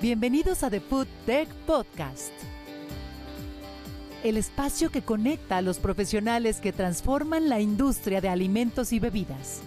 Bienvenidos a The Food Tech Podcast, el espacio que conecta a los profesionales que transforman la industria de alimentos y bebidas.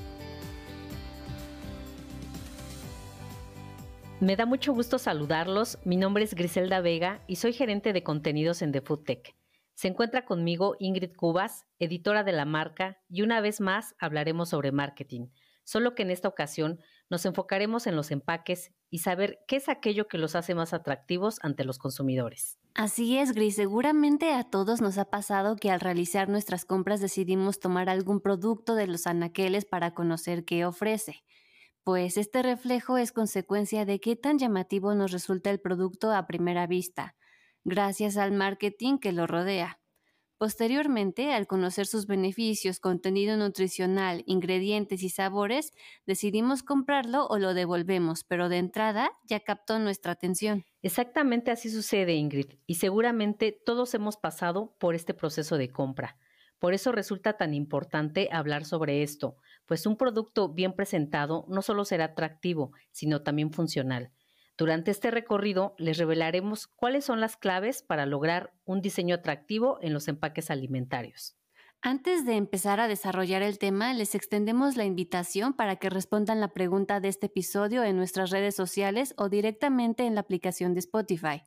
Me da mucho gusto saludarlos. Mi nombre es Griselda Vega y soy gerente de contenidos en The Food Tech. Se encuentra conmigo Ingrid Cubas, editora de la marca, y una vez más hablaremos sobre marketing solo que en esta ocasión nos enfocaremos en los empaques y saber qué es aquello que los hace más atractivos ante los consumidores. Así es, Gris. Seguramente a todos nos ha pasado que al realizar nuestras compras decidimos tomar algún producto de los anaqueles para conocer qué ofrece. Pues este reflejo es consecuencia de qué tan llamativo nos resulta el producto a primera vista, gracias al marketing que lo rodea. Posteriormente, al conocer sus beneficios, contenido nutricional, ingredientes y sabores, decidimos comprarlo o lo devolvemos, pero de entrada ya captó nuestra atención. Exactamente así sucede, Ingrid, y seguramente todos hemos pasado por este proceso de compra. Por eso resulta tan importante hablar sobre esto, pues un producto bien presentado no solo será atractivo, sino también funcional. Durante este recorrido les revelaremos cuáles son las claves para lograr un diseño atractivo en los empaques alimentarios. Antes de empezar a desarrollar el tema, les extendemos la invitación para que respondan la pregunta de este episodio en nuestras redes sociales o directamente en la aplicación de Spotify.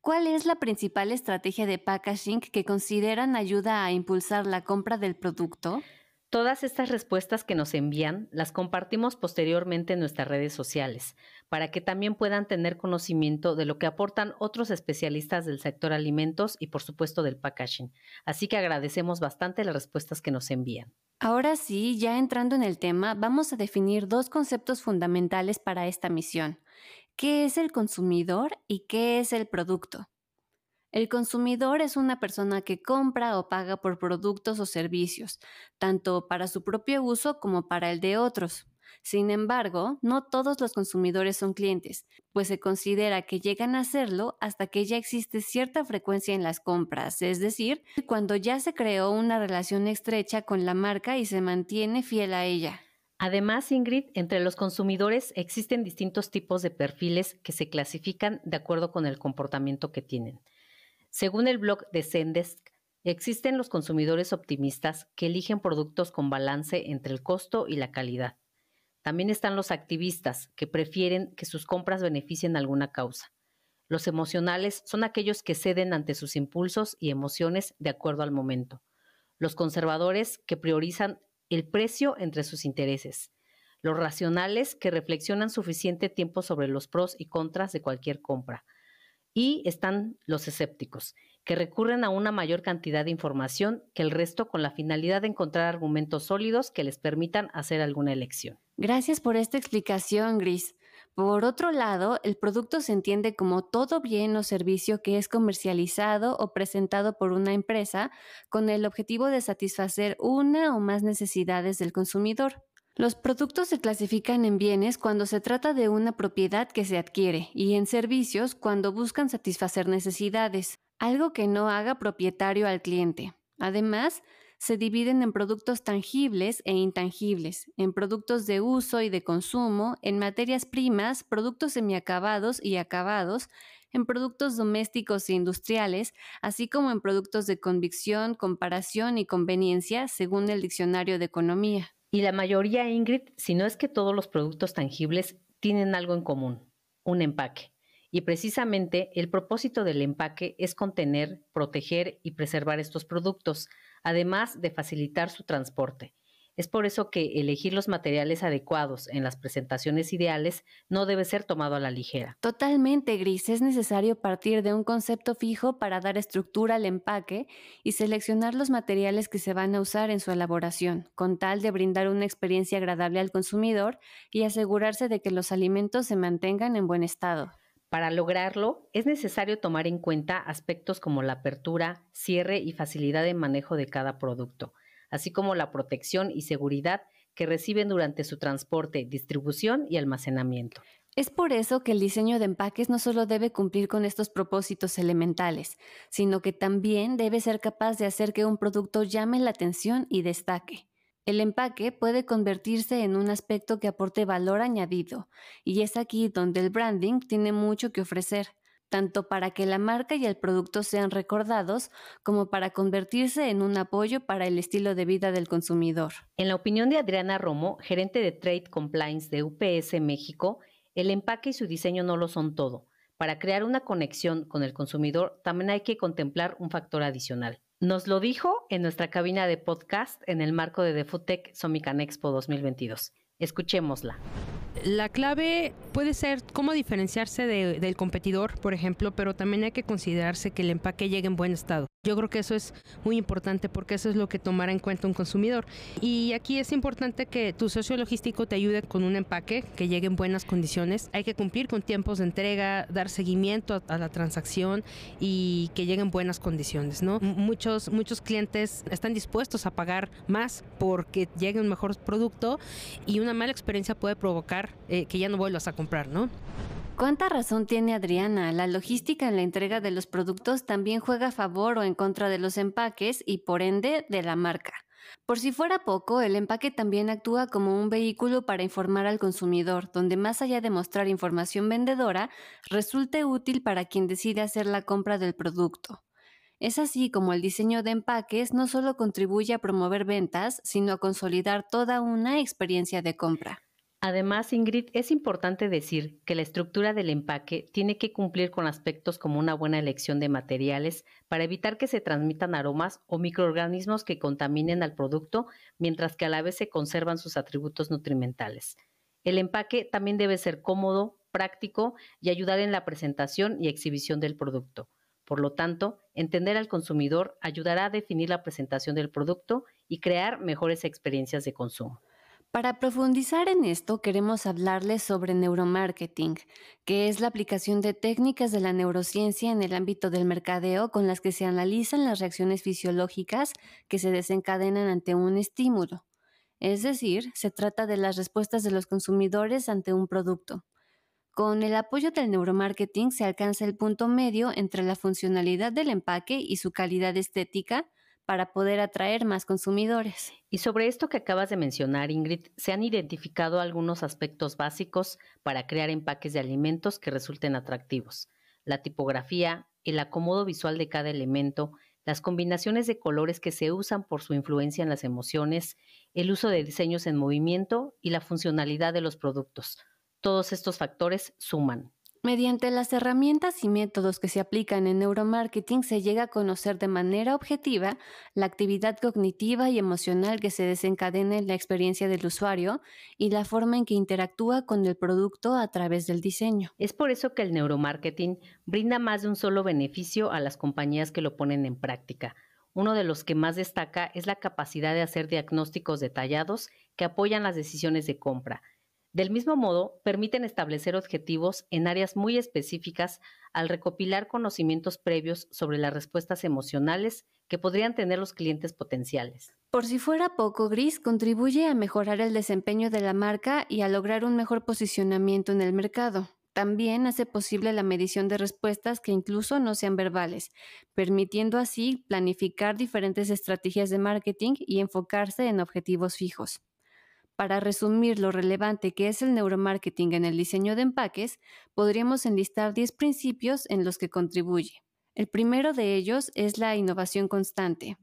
¿Cuál es la principal estrategia de packaging que consideran ayuda a impulsar la compra del producto? Todas estas respuestas que nos envían las compartimos posteriormente en nuestras redes sociales, para que también puedan tener conocimiento de lo que aportan otros especialistas del sector alimentos y por supuesto del packaging. Así que agradecemos bastante las respuestas que nos envían. Ahora sí, ya entrando en el tema, vamos a definir dos conceptos fundamentales para esta misión. ¿Qué es el consumidor y qué es el producto? El consumidor es una persona que compra o paga por productos o servicios, tanto para su propio uso como para el de otros. Sin embargo, no todos los consumidores son clientes, pues se considera que llegan a serlo hasta que ya existe cierta frecuencia en las compras, es decir, cuando ya se creó una relación estrecha con la marca y se mantiene fiel a ella. Además, Ingrid, entre los consumidores existen distintos tipos de perfiles que se clasifican de acuerdo con el comportamiento que tienen. Según el blog de Zendesk, existen los consumidores optimistas que eligen productos con balance entre el costo y la calidad. También están los activistas que prefieren que sus compras beneficien alguna causa. Los emocionales son aquellos que ceden ante sus impulsos y emociones de acuerdo al momento. Los conservadores que priorizan el precio entre sus intereses. Los racionales que reflexionan suficiente tiempo sobre los pros y contras de cualquier compra y están los escépticos, que recurren a una mayor cantidad de información que el resto con la finalidad de encontrar argumentos sólidos que les permitan hacer alguna elección. Gracias por esta explicación, Gris. Por otro lado, el producto se entiende como todo bien o servicio que es comercializado o presentado por una empresa con el objetivo de satisfacer una o más necesidades del consumidor. Los productos se clasifican en bienes cuando se trata de una propiedad que se adquiere y en servicios cuando buscan satisfacer necesidades, algo que no haga propietario al cliente. Además, se dividen en productos tangibles e intangibles, en productos de uso y de consumo, en materias primas, productos semiacabados y acabados, en productos domésticos e industriales, así como en productos de convicción, comparación y conveniencia, según el Diccionario de Economía. Y la mayoría, Ingrid, si no es que todos los productos tangibles tienen algo en común, un empaque. Y precisamente el propósito del empaque es contener, proteger y preservar estos productos, además de facilitar su transporte. Es por eso que elegir los materiales adecuados en las presentaciones ideales no debe ser tomado a la ligera. Totalmente, Gris. Es necesario partir de un concepto fijo para dar estructura al empaque y seleccionar los materiales que se van a usar en su elaboración, con tal de brindar una experiencia agradable al consumidor y asegurarse de que los alimentos se mantengan en buen estado. Para lograrlo, es necesario tomar en cuenta aspectos como la apertura, cierre y facilidad de manejo de cada producto así como la protección y seguridad que reciben durante su transporte, distribución y almacenamiento. Es por eso que el diseño de empaques no solo debe cumplir con estos propósitos elementales, sino que también debe ser capaz de hacer que un producto llame la atención y destaque. El empaque puede convertirse en un aspecto que aporte valor añadido, y es aquí donde el branding tiene mucho que ofrecer, tanto para que la marca y el producto sean recordados como para convertirse en un apoyo para el estilo de vida del consumidor. En la opinión de Adriana Romo, gerente de Trade Compliance de UPS México, el empaque y su diseño no lo son todo. Para crear una conexión con el consumidor también hay que contemplar un factor adicional, nos lo dijo en nuestra cabina de podcast en el marco de The Foodtech Somican Expo 2022. Escuchémosla la clave puede ser cómo diferenciarse del competidor, por ejemplo, pero también hay que considerarse que el empaque llegue en buen estado. Yo creo que eso es muy importante porque eso es lo que tomará en cuenta un consumidor. Y aquí es importante que tu socio logístico te ayude con un empaque que llegue en buenas condiciones. Hay que cumplir con tiempos de entrega, dar seguimiento a, la transacción y que llegue en buenas condiciones, ¿no? Muchos, muchos clientes están dispuestos a pagar más porque llegue un mejor producto y una mala experiencia puede provocar eh, que ya no vuelvas a comprar, ¿no? ¿Cuánta razón tiene Adriana? La logística en la entrega de los productos también juega a favor o en contra de los empaques y por ende de la marca. Por si fuera poco, el empaque también actúa como un vehículo para informar al consumidor, donde más allá de mostrar información vendedora, resulte útil para quien decide hacer la compra del producto. Es así como el diseño de empaques no solo contribuye a promover ventas, sino a consolidar toda una experiencia de compra. Además, Ingrid, es importante decir que la estructura del empaque tiene que cumplir con aspectos como una buena elección de materiales para evitar que se transmitan aromas o microorganismos que contaminen al producto, mientras que a la vez se conservan sus atributos nutrimentales. El empaque también debe ser cómodo, práctico y ayudar en la presentación y exhibición del producto. Por lo tanto, entender al consumidor ayudará a definir la presentación del producto y crear mejores experiencias de consumo. Para profundizar en esto, queremos hablarles sobre neuromarketing, que es la aplicación de técnicas de la neurociencia en el ámbito del mercadeo con las que se analizan las reacciones fisiológicas que se desencadenan ante un estímulo. Es decir, se trata de las respuestas de los consumidores ante un producto. Con el apoyo del neuromarketing se alcanza el punto medio entre la funcionalidad del empaque y su calidad estética, para poder atraer más consumidores. Y sobre esto que acabas de mencionar, Ingrid, se han identificado algunos aspectos básicos para crear empaques de alimentos que resulten atractivos. La tipografía, el acomodo visual de cada elemento, las combinaciones de colores que se usan por su influencia en las emociones, el uso de diseños en movimiento y la funcionalidad de los productos. Todos estos factores suman. Mediante las herramientas y métodos que se aplican en neuromarketing se llega a conocer de manera objetiva la actividad cognitiva y emocional que se desencadena en la experiencia del usuario y la forma en que interactúa con el producto a través del diseño. Es por eso que el neuromarketing brinda más de un solo beneficio a las compañías que lo ponen en práctica. Uno de los que más destaca es la capacidad de hacer diagnósticos detallados que apoyan las decisiones de compra del mismo modo, permiten establecer objetivos en áreas muy específicas al recopilar conocimientos previos sobre las respuestas emocionales que podrían tener los clientes potenciales. Por si fuera poco, Gris contribuye a mejorar el desempeño de la marca y a lograr un mejor posicionamiento en el mercado. También hace posible la medición de respuestas que incluso no sean verbales, permitiendo así planificar diferentes estrategias de marketing y enfocarse en objetivos fijos. Para resumir lo relevante que es el neuromarketing en el diseño de empaques, podríamos enlistar 10 principios en los que contribuye. El primero de ellos es la innovación constante.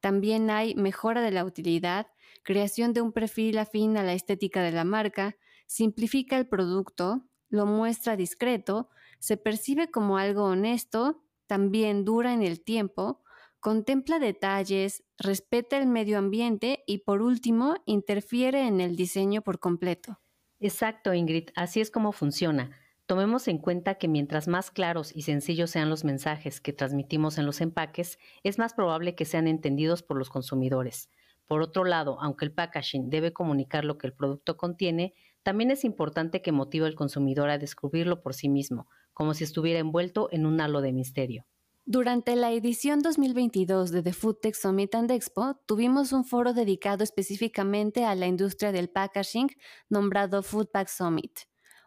También hay mejora de la utilidad, creación de un perfil afín a la estética de la marca, simplifica el producto, lo muestra discreto, se percibe como algo honesto, también dura en el tiempo, contempla detalles, respeta el medio ambiente y por último interfiere en el diseño por completo. Exacto, Ingrid, así es como funciona. Tomemos en cuenta que mientras más claros y sencillos sean los mensajes que transmitimos en los empaques, es más probable que sean entendidos por los consumidores. Por otro lado, aunque el packaging debe comunicar lo que el producto contiene, también es importante que motive al consumidor a descubrirlo por sí mismo, como si estuviera envuelto en un halo de misterio. Durante la edición 2022 de The Food Tech Summit and Expo, tuvimos un foro dedicado específicamente a la industria del packaging nombrado Food Pack Summit.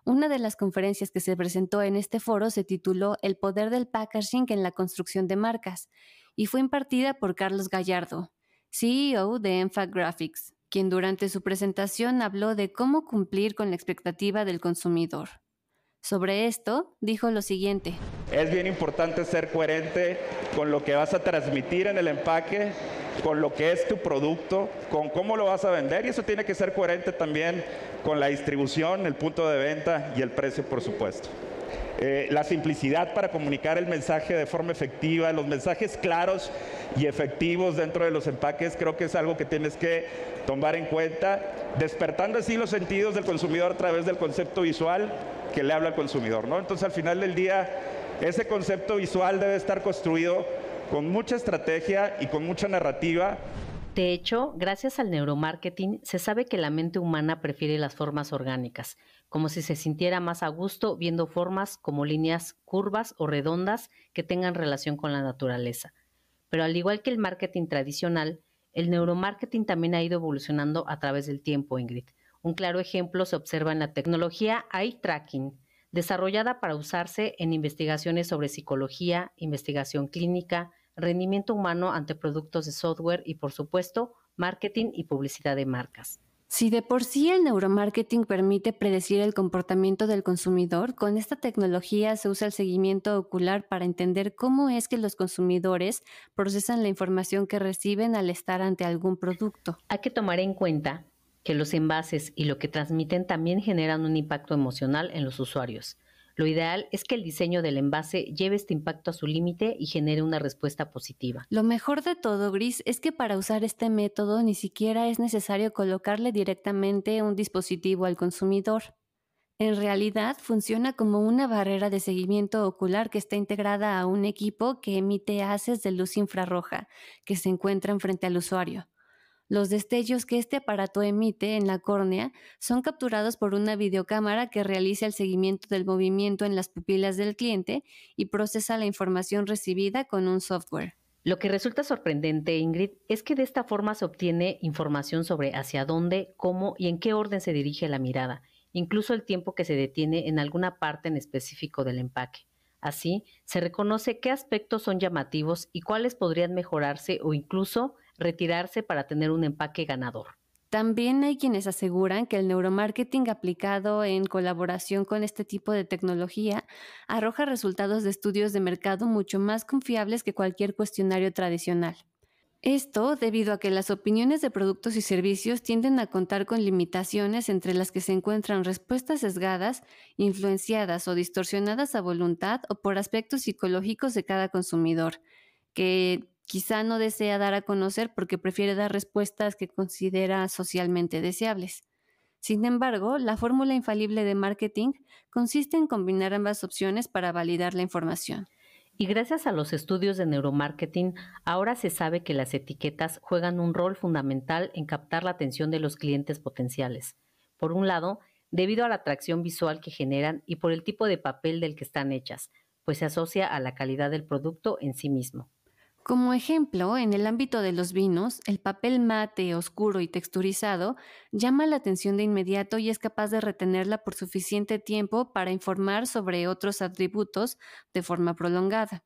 Una de las conferencias que se presentó en este foro se tituló El poder del packaging en la construcción de marcas y fue impartida por Carlos Gallardo, CEO de Enfa Graphics quien durante su presentación habló de cómo cumplir con la expectativa del consumidor. Sobre esto, dijo lo siguiente. Es bien importante ser coherente con lo que vas a transmitir en el empaque, con lo que es tu producto, con cómo lo vas a vender y eso tiene que ser coherente también con la distribución, el punto de venta y el precio, por supuesto. Eh, la simplicidad para comunicar el mensaje de forma efectiva, los mensajes claros y efectivos dentro de los empaques, creo que es algo que tienes que tomar en cuenta, despertando así los sentidos del consumidor a través del concepto visual que le habla al consumidor. ¿no? Entonces al final del día, ese concepto visual debe estar construido con mucha estrategia y con mucha narrativa. De hecho, gracias al neuromarketing, se sabe que la mente humana prefiere las formas orgánicas como si se sintiera más a gusto viendo formas como líneas curvas o redondas que tengan relación con la naturaleza. Pero al igual que el marketing tradicional, el neuromarketing también ha ido evolucionando a través del tiempo, Ingrid. Un claro ejemplo se observa en la tecnología eye tracking, desarrollada para usarse en investigaciones sobre psicología, investigación clínica, rendimiento humano ante productos de software y, por supuesto, marketing y publicidad de marcas. Si de por sí el neuromarketing permite predecir el comportamiento del consumidor, con esta tecnología se usa el seguimiento ocular para entender cómo es que los consumidores procesan la información que reciben al estar ante algún producto. Hay que tomar en cuenta que los envases y lo que transmiten también generan un impacto emocional en los usuarios. Lo ideal es que el diseño del envase lleve este impacto a su límite y genere una respuesta positiva. Lo mejor de todo, Gris, es que para usar este método ni siquiera es necesario colocarle directamente un dispositivo al consumidor. En realidad funciona como una barrera de seguimiento ocular que está integrada a un equipo que emite haces de luz infrarroja que se encuentran frente al usuario. Los destellos que este aparato emite en la córnea son capturados por una videocámara que realiza el seguimiento del movimiento en las pupilas del cliente y procesa la información recibida con un software. Lo que resulta sorprendente, Ingrid, es que de esta forma se obtiene información sobre hacia dónde, cómo y en qué orden se dirige la mirada, incluso el tiempo que se detiene en alguna parte en específico del empaque. Así, se reconoce qué aspectos son llamativos y cuáles podrían mejorarse o incluso retirarse para tener un empaque ganador. También hay quienes aseguran que el neuromarketing aplicado en colaboración con este tipo de tecnología arroja resultados de estudios de mercado mucho más confiables que cualquier cuestionario tradicional. Esto debido a que las opiniones de productos y servicios tienden a contar con limitaciones entre las que se encuentran respuestas sesgadas, influenciadas o distorsionadas a voluntad o por aspectos psicológicos de cada consumidor, que quizá no desea dar a conocer porque prefiere dar respuestas que considera socialmente deseables. Sin embargo, la fórmula infalible de marketing consiste en combinar ambas opciones para validar la información. Y gracias a los estudios de neuromarketing, ahora se sabe que las etiquetas juegan un rol fundamental en captar la atención de los clientes potenciales. Por un lado, debido a la atracción visual que generan y por el tipo de papel del que están hechas, pues se asocia a la calidad del producto en sí mismo. Como ejemplo, en el ámbito de los vinos, el papel mate, oscuro y texturizado llama la atención de inmediato y es capaz de retenerla por suficiente tiempo para informar sobre otros atributos de forma prolongada.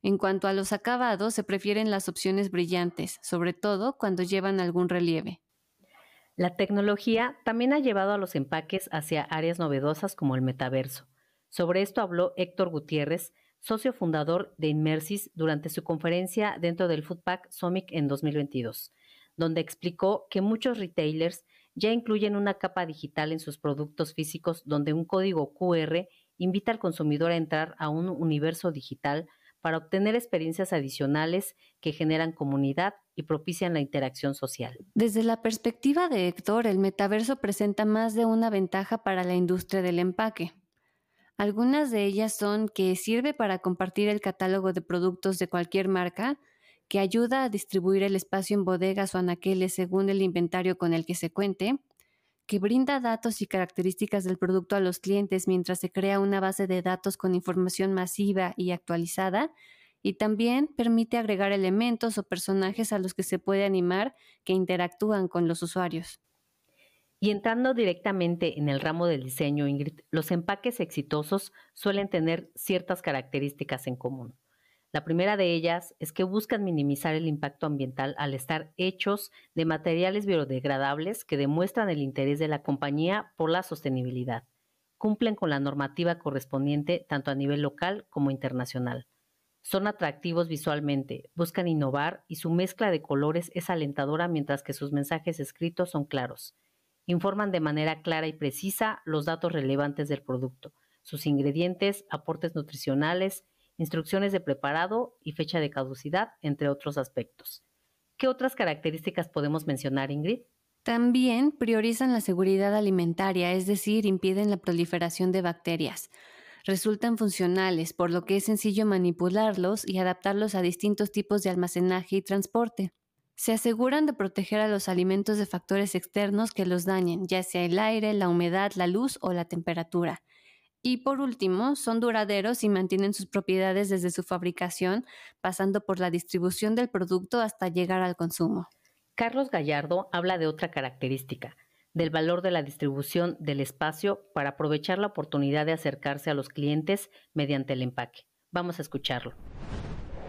En cuanto a los acabados, se prefieren las opciones brillantes, sobre todo cuando llevan algún relieve. La tecnología también ha llevado a los empaques hacia áreas novedosas como el metaverso. Sobre esto habló Héctor Gutiérrez, socio fundador de Inmersis, durante su conferencia dentro del Foodpack Summit en 2022, donde explicó que muchos retailers ya incluyen una capa digital en sus productos físicos donde un código QR invita al consumidor a entrar a un universo digital para obtener experiencias adicionales que generan comunidad y propician la interacción social. Desde la perspectiva de Héctor, el metaverso presenta más de una ventaja para la industria del empaque. Algunas de ellas son que sirve para compartir el catálogo de productos de cualquier marca, que ayuda a distribuir el espacio en bodegas o anaqueles según el inventario con el que se cuente, que brinda datos y características del producto a los clientes mientras se crea una base de datos con información masiva y actualizada, y también permite agregar elementos o personajes a los que se puede animar que interactúan con los usuarios. Y entrando directamente en el ramo del diseño, Ingrid, los empaques exitosos suelen tener ciertas características en común. La primera de ellas es que buscan minimizar el impacto ambiental al estar hechos de materiales biodegradables que demuestran el interés de la compañía por la sostenibilidad. Cumplen con la normativa correspondiente tanto a nivel local como internacional. Son atractivos visualmente, buscan innovar y su mezcla de colores es alentadora mientras que sus mensajes escritos son claros. Informan de manera clara y precisa los datos relevantes del producto, sus ingredientes, aportes nutricionales, instrucciones de preparado y fecha de caducidad, entre otros aspectos. ¿Qué otras características podemos mencionar, Ingrid? También priorizan la seguridad alimentaria, es decir, impiden la proliferación de bacterias. Resultan funcionales, por lo que es sencillo manipularlos y adaptarlos a distintos tipos de almacenaje y transporte. Se aseguran de proteger a los alimentos de factores externos que los dañen, ya sea el aire, la humedad, la luz o la temperatura. Y por último, son duraderos y mantienen sus propiedades desde su fabricación, pasando por la distribución del producto hasta llegar al consumo. Carlos Gallardo habla de otra característica, del valor de la distribución del espacio para aprovechar la oportunidad de acercarse a los clientes mediante el empaque. Vamos a escucharlo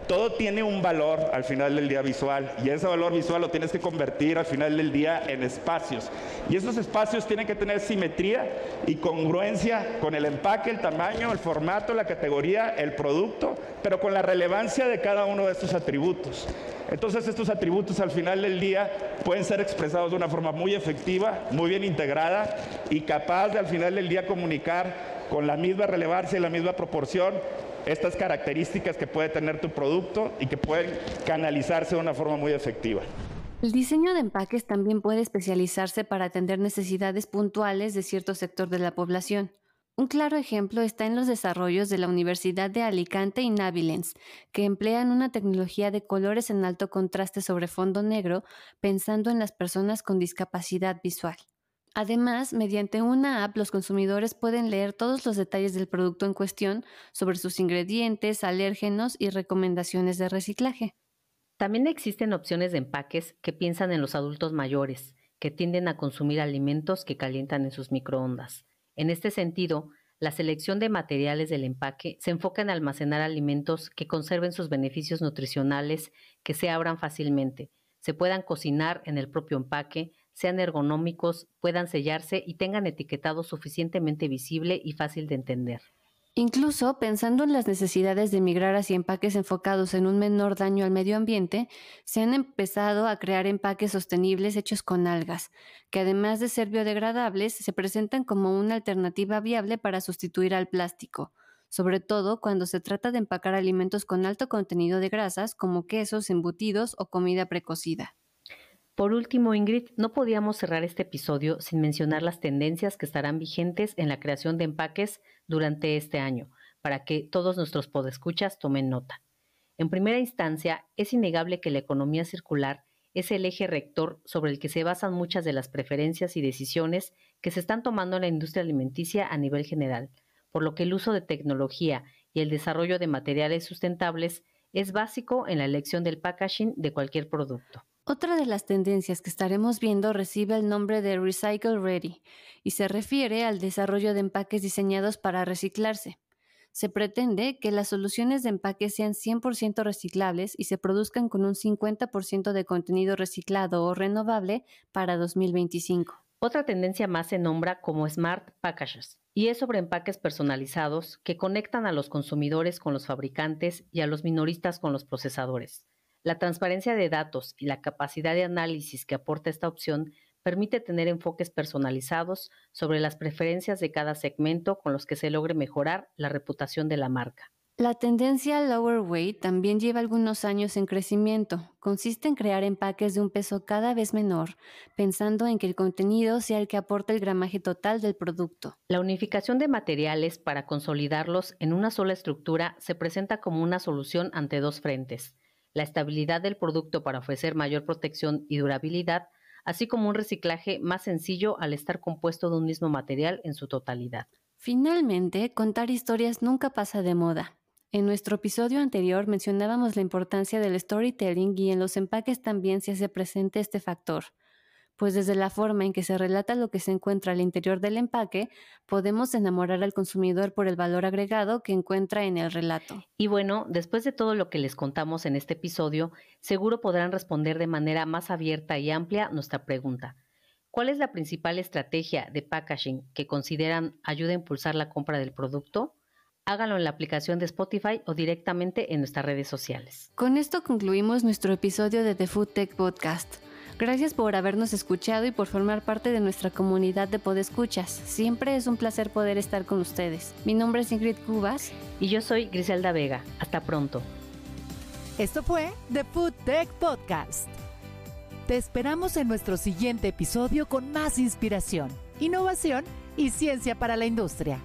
todo tiene un valor al final del día visual y ese valor visual lo tienes que convertir al final del día en espacios. Y esos espacios tienen que tener simetría y congruencia con el empaque, el tamaño, el formato, la categoría, el producto, pero con la relevancia de cada uno de estos atributos. Entonces estos atributos al final del día pueden ser expresados de una forma muy efectiva, muy bien integrada y capaz de al final del día comunicar con la misma relevancia y la misma proporción estas características que puede tener tu producto y que pueden canalizarse de una forma muy efectiva. El diseño de empaques también puede especializarse para atender necesidades puntuales de cierto sector de la población. Un claro ejemplo está en los desarrollos de la Universidad de Alicante y Navilens, que emplean una tecnología de colores en alto contraste sobre fondo negro pensando en las personas con discapacidad visual. Además, mediante una app, los consumidores pueden leer todos los detalles del producto en cuestión sobre sus ingredientes, alérgenos y recomendaciones de reciclaje. También existen opciones de empaques que piensan en los adultos mayores, que tienden a consumir alimentos que calientan en sus microondas. En este sentido, la selección de materiales del empaque se enfoca en almacenar alimentos que conserven sus beneficios nutricionales, que se abran fácilmente, se puedan cocinar en el propio empaque, sean ergonómicos, puedan sellarse y tengan etiquetado suficientemente visible y fácil de entender. Incluso pensando en las necesidades de migrar hacia empaques enfocados en un menor daño al medio ambiente, se han empezado a crear empaques sostenibles hechos con algas, que además de ser biodegradables, se presentan como una alternativa viable para sustituir al plástico, sobre todo cuando se trata de empacar alimentos con alto contenido de grasas como quesos, embutidos o comida precocida. Por último, Ingrid, no podíamos cerrar este episodio sin mencionar las tendencias que estarán vigentes en la creación de empaques durante este año, para que todos nuestros podescuchas tomen nota. En primera instancia, es innegable que la economía circular es el eje rector sobre el que se basan muchas de las preferencias y decisiones que se están tomando en la industria alimenticia a nivel general, por lo que el uso de tecnología y el desarrollo de materiales sustentables es básico en la elección del packaging de cualquier producto. Otra de las tendencias que estaremos viendo recibe el nombre de Recycle Ready y se refiere al desarrollo de empaques diseñados para reciclarse. Se pretende que las soluciones de empaque sean 100% reciclables y se produzcan con un 50% de contenido reciclado o renovable para 2025. Otra tendencia más se nombra como Smart Packages y es sobre empaques personalizados que conectan a los consumidores con los fabricantes y a los minoristas con los procesadores. La transparencia de datos y la capacidad de análisis que aporta esta opción permite tener enfoques personalizados sobre las preferencias de cada segmento con los que se logre mejorar la reputación de la marca. La tendencia lower weight también lleva algunos años en crecimiento. Consiste en crear empaques de un peso cada vez menor, pensando en que el contenido sea el que aporta el gramaje total del producto. La unificación de materiales para consolidarlos en una sola estructura se presenta como una solución ante dos frentes la estabilidad del producto para ofrecer mayor protección y durabilidad, así como un reciclaje más sencillo al estar compuesto de un mismo material en su totalidad. Finalmente, contar historias nunca pasa de moda. En nuestro episodio anterior mencionábamos la importancia del storytelling y en los empaques también se hace presente este factor. Pues desde la forma en que se relata lo que se encuentra al interior del empaque, podemos enamorar al consumidor por el valor agregado que encuentra en el relato. Y bueno, después de todo lo que les contamos en este episodio, seguro podrán responder de manera más abierta y amplia nuestra pregunta. ¿Cuál es la principal estrategia de packaging que consideran ayuda a impulsar la compra del producto? Háganlo en la aplicación de Spotify o directamente en nuestras redes sociales. Con esto concluimos nuestro episodio de The Food Tech Podcast. Gracias por habernos escuchado y por formar parte de nuestra comunidad de podescuchas. Siempre es un placer poder estar con ustedes. Mi nombre es Ingrid Cubas. Y yo soy Griselda Vega. Hasta pronto. Esto fue The Food Tech Podcast. Te esperamos en nuestro siguiente episodio con más inspiración, innovación y ciencia para la industria.